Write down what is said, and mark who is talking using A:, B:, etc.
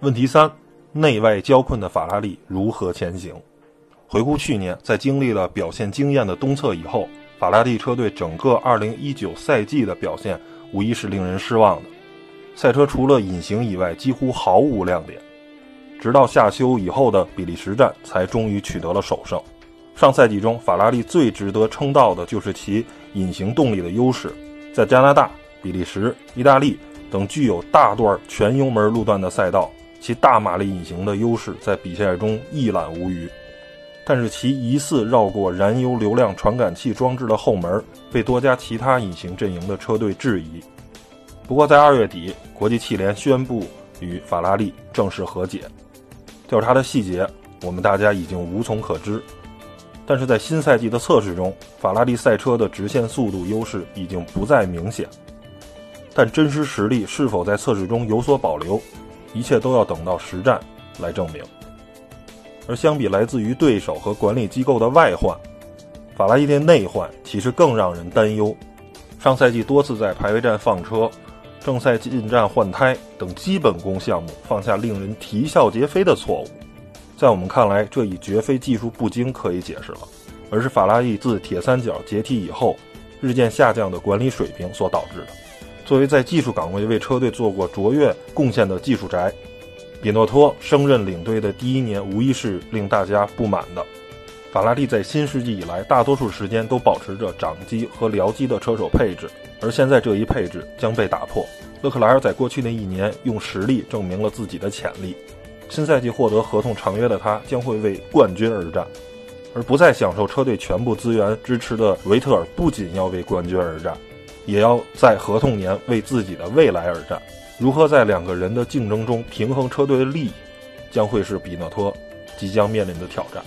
A: 问题三：内外交困的法拉利如何前行？回顾去年，在经历了表现惊艳的东侧以后，法拉利车队整个2019赛季的表现无疑是令人失望的。赛车除了隐形以外，几乎毫无亮点。直到夏休以后的比利时站，才终于取得了首胜。上赛季中，法拉利最值得称道的就是其隐形动力的优势，在加拿大、比利时、意大利等具有大段全油门路段的赛道。其大马力引擎的优势在比赛中一览无余，但是其疑似绕过燃油流量传感器装置的后门，被多家其他隐形阵营的车队质疑。不过在二月底，国际汽联宣布与法拉利正式和解，调查的细节我们大家已经无从可知。但是在新赛季的测试中，法拉利赛车的直线速度优势已经不再明显，但真实实力是否在测试中有所保留？一切都要等到实战来证明。而相比来自于对手和管理机构的外患，法拉利的内患其实更让人担忧。上赛季多次在排位战放车、正赛进站换胎等基本功项目犯下令人啼笑皆非的错误，在我们看来，这已绝非技术不精可以解释了，而是法拉利自铁三角解体以后日渐下降的管理水平所导致的。作为在技术岗位为车队做过卓越贡献的技术宅，比诺托升任领队的第一年无疑是令大家不满的。法拉利在新世纪以来大多数时间都保持着掌机和僚机的车手配置，而现在这一配置将被打破。勒克莱尔在过去的一年用实力证明了自己的潜力，新赛季获得合同长约的他将会为冠军而战，而不再享受车队全部资源支持的维特尔不仅要为冠军而战。也要在合同年为自己的未来而战。如何在两个人的竞争中平衡车队的利益，将会是比诺托即将面临的挑战。